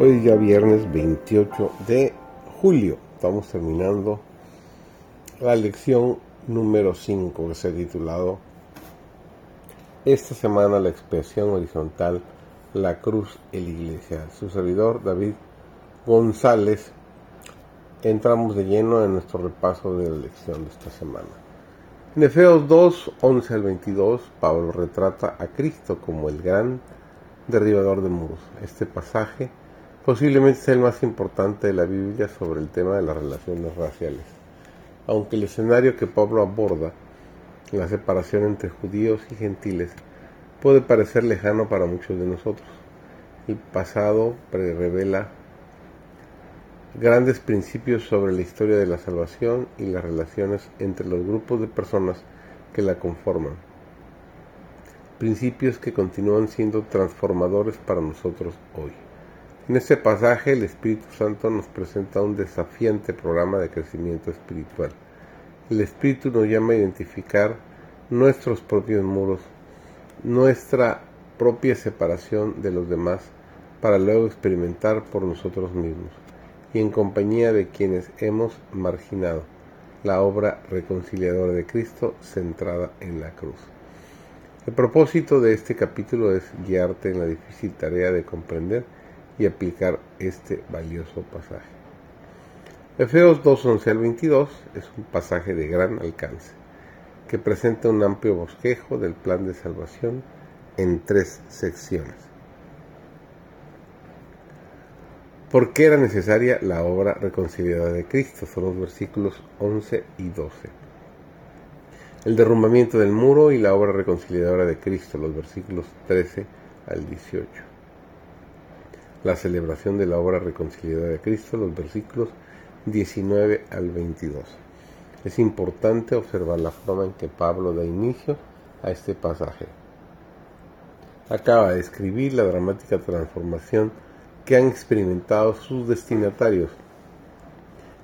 Hoy ya viernes 28 de julio. Estamos terminando la lección número 5 que se ha titulado Esta semana la expresión horizontal, la cruz y la iglesia. Su servidor David González. Entramos de lleno en nuestro repaso de la lección de esta semana. En Efeos 2, 11 al 22, Pablo retrata a Cristo como el gran derribador de muros. Este pasaje Posiblemente sea el más importante de la Biblia sobre el tema de las relaciones raciales. Aunque el escenario que Pablo aborda, la separación entre judíos y gentiles, puede parecer lejano para muchos de nosotros. El pasado revela grandes principios sobre la historia de la salvación y las relaciones entre los grupos de personas que la conforman. Principios que continúan siendo transformadores para nosotros hoy. En este pasaje el Espíritu Santo nos presenta un desafiante programa de crecimiento espiritual. El Espíritu nos llama a identificar nuestros propios muros, nuestra propia separación de los demás, para luego experimentar por nosotros mismos y en compañía de quienes hemos marginado la obra reconciliadora de Cristo centrada en la cruz. El propósito de este capítulo es guiarte en la difícil tarea de comprender y aplicar este valioso pasaje. Efeos 2.11 al 22 es un pasaje de gran alcance que presenta un amplio bosquejo del plan de salvación en tres secciones. ¿Por qué era necesaria la obra reconciliada de Cristo? Son los versículos 11 y 12. El derrumbamiento del muro y la obra reconciliadora de Cristo, los versículos 13 al 18 la celebración de la obra reconciliada de Cristo, los versículos 19 al 22. Es importante observar la forma en que Pablo da inicio a este pasaje. Acaba de escribir la dramática transformación que han experimentado sus destinatarios,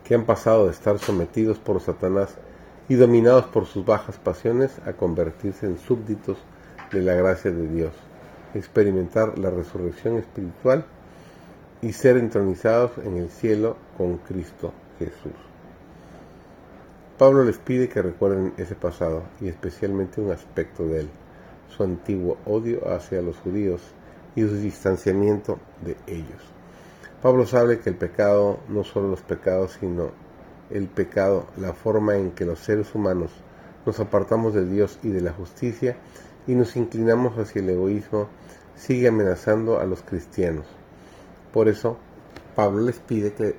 que han pasado de estar sometidos por Satanás y dominados por sus bajas pasiones a convertirse en súbditos de la gracia de Dios, experimentar la resurrección espiritual y ser entronizados en el cielo con Cristo Jesús. Pablo les pide que recuerden ese pasado y especialmente un aspecto de él, su antiguo odio hacia los judíos y su distanciamiento de ellos. Pablo sabe que el pecado, no solo los pecados, sino el pecado, la forma en que los seres humanos nos apartamos de Dios y de la justicia y nos inclinamos hacia el egoísmo, sigue amenazando a los cristianos. Por eso, Pablo les pide que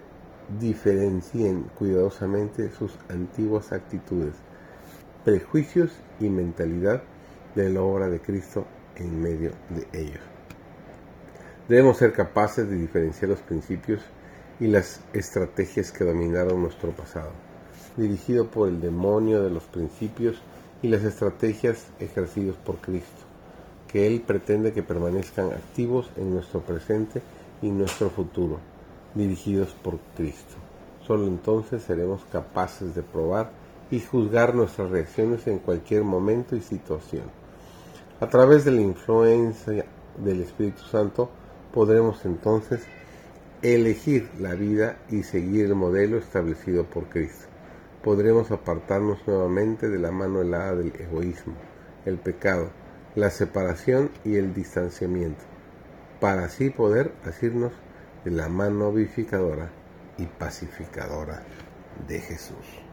diferencien cuidadosamente sus antiguas actitudes, prejuicios y mentalidad de la obra de Cristo en medio de ellos. Debemos ser capaces de diferenciar los principios y las estrategias que dominaron nuestro pasado, dirigido por el demonio de los principios y las estrategias ejercidos por Cristo, que Él pretende que permanezcan activos en nuestro presente y nuestro futuro, dirigidos por Cristo. Solo entonces seremos capaces de probar y juzgar nuestras reacciones en cualquier momento y situación. A través de la influencia del Espíritu Santo podremos entonces elegir la vida y seguir el modelo establecido por Cristo. Podremos apartarnos nuevamente de la mano helada del egoísmo, el pecado, la separación y el distanciamiento para así poder asirnos de la mano vivificadora y pacificadora de Jesús.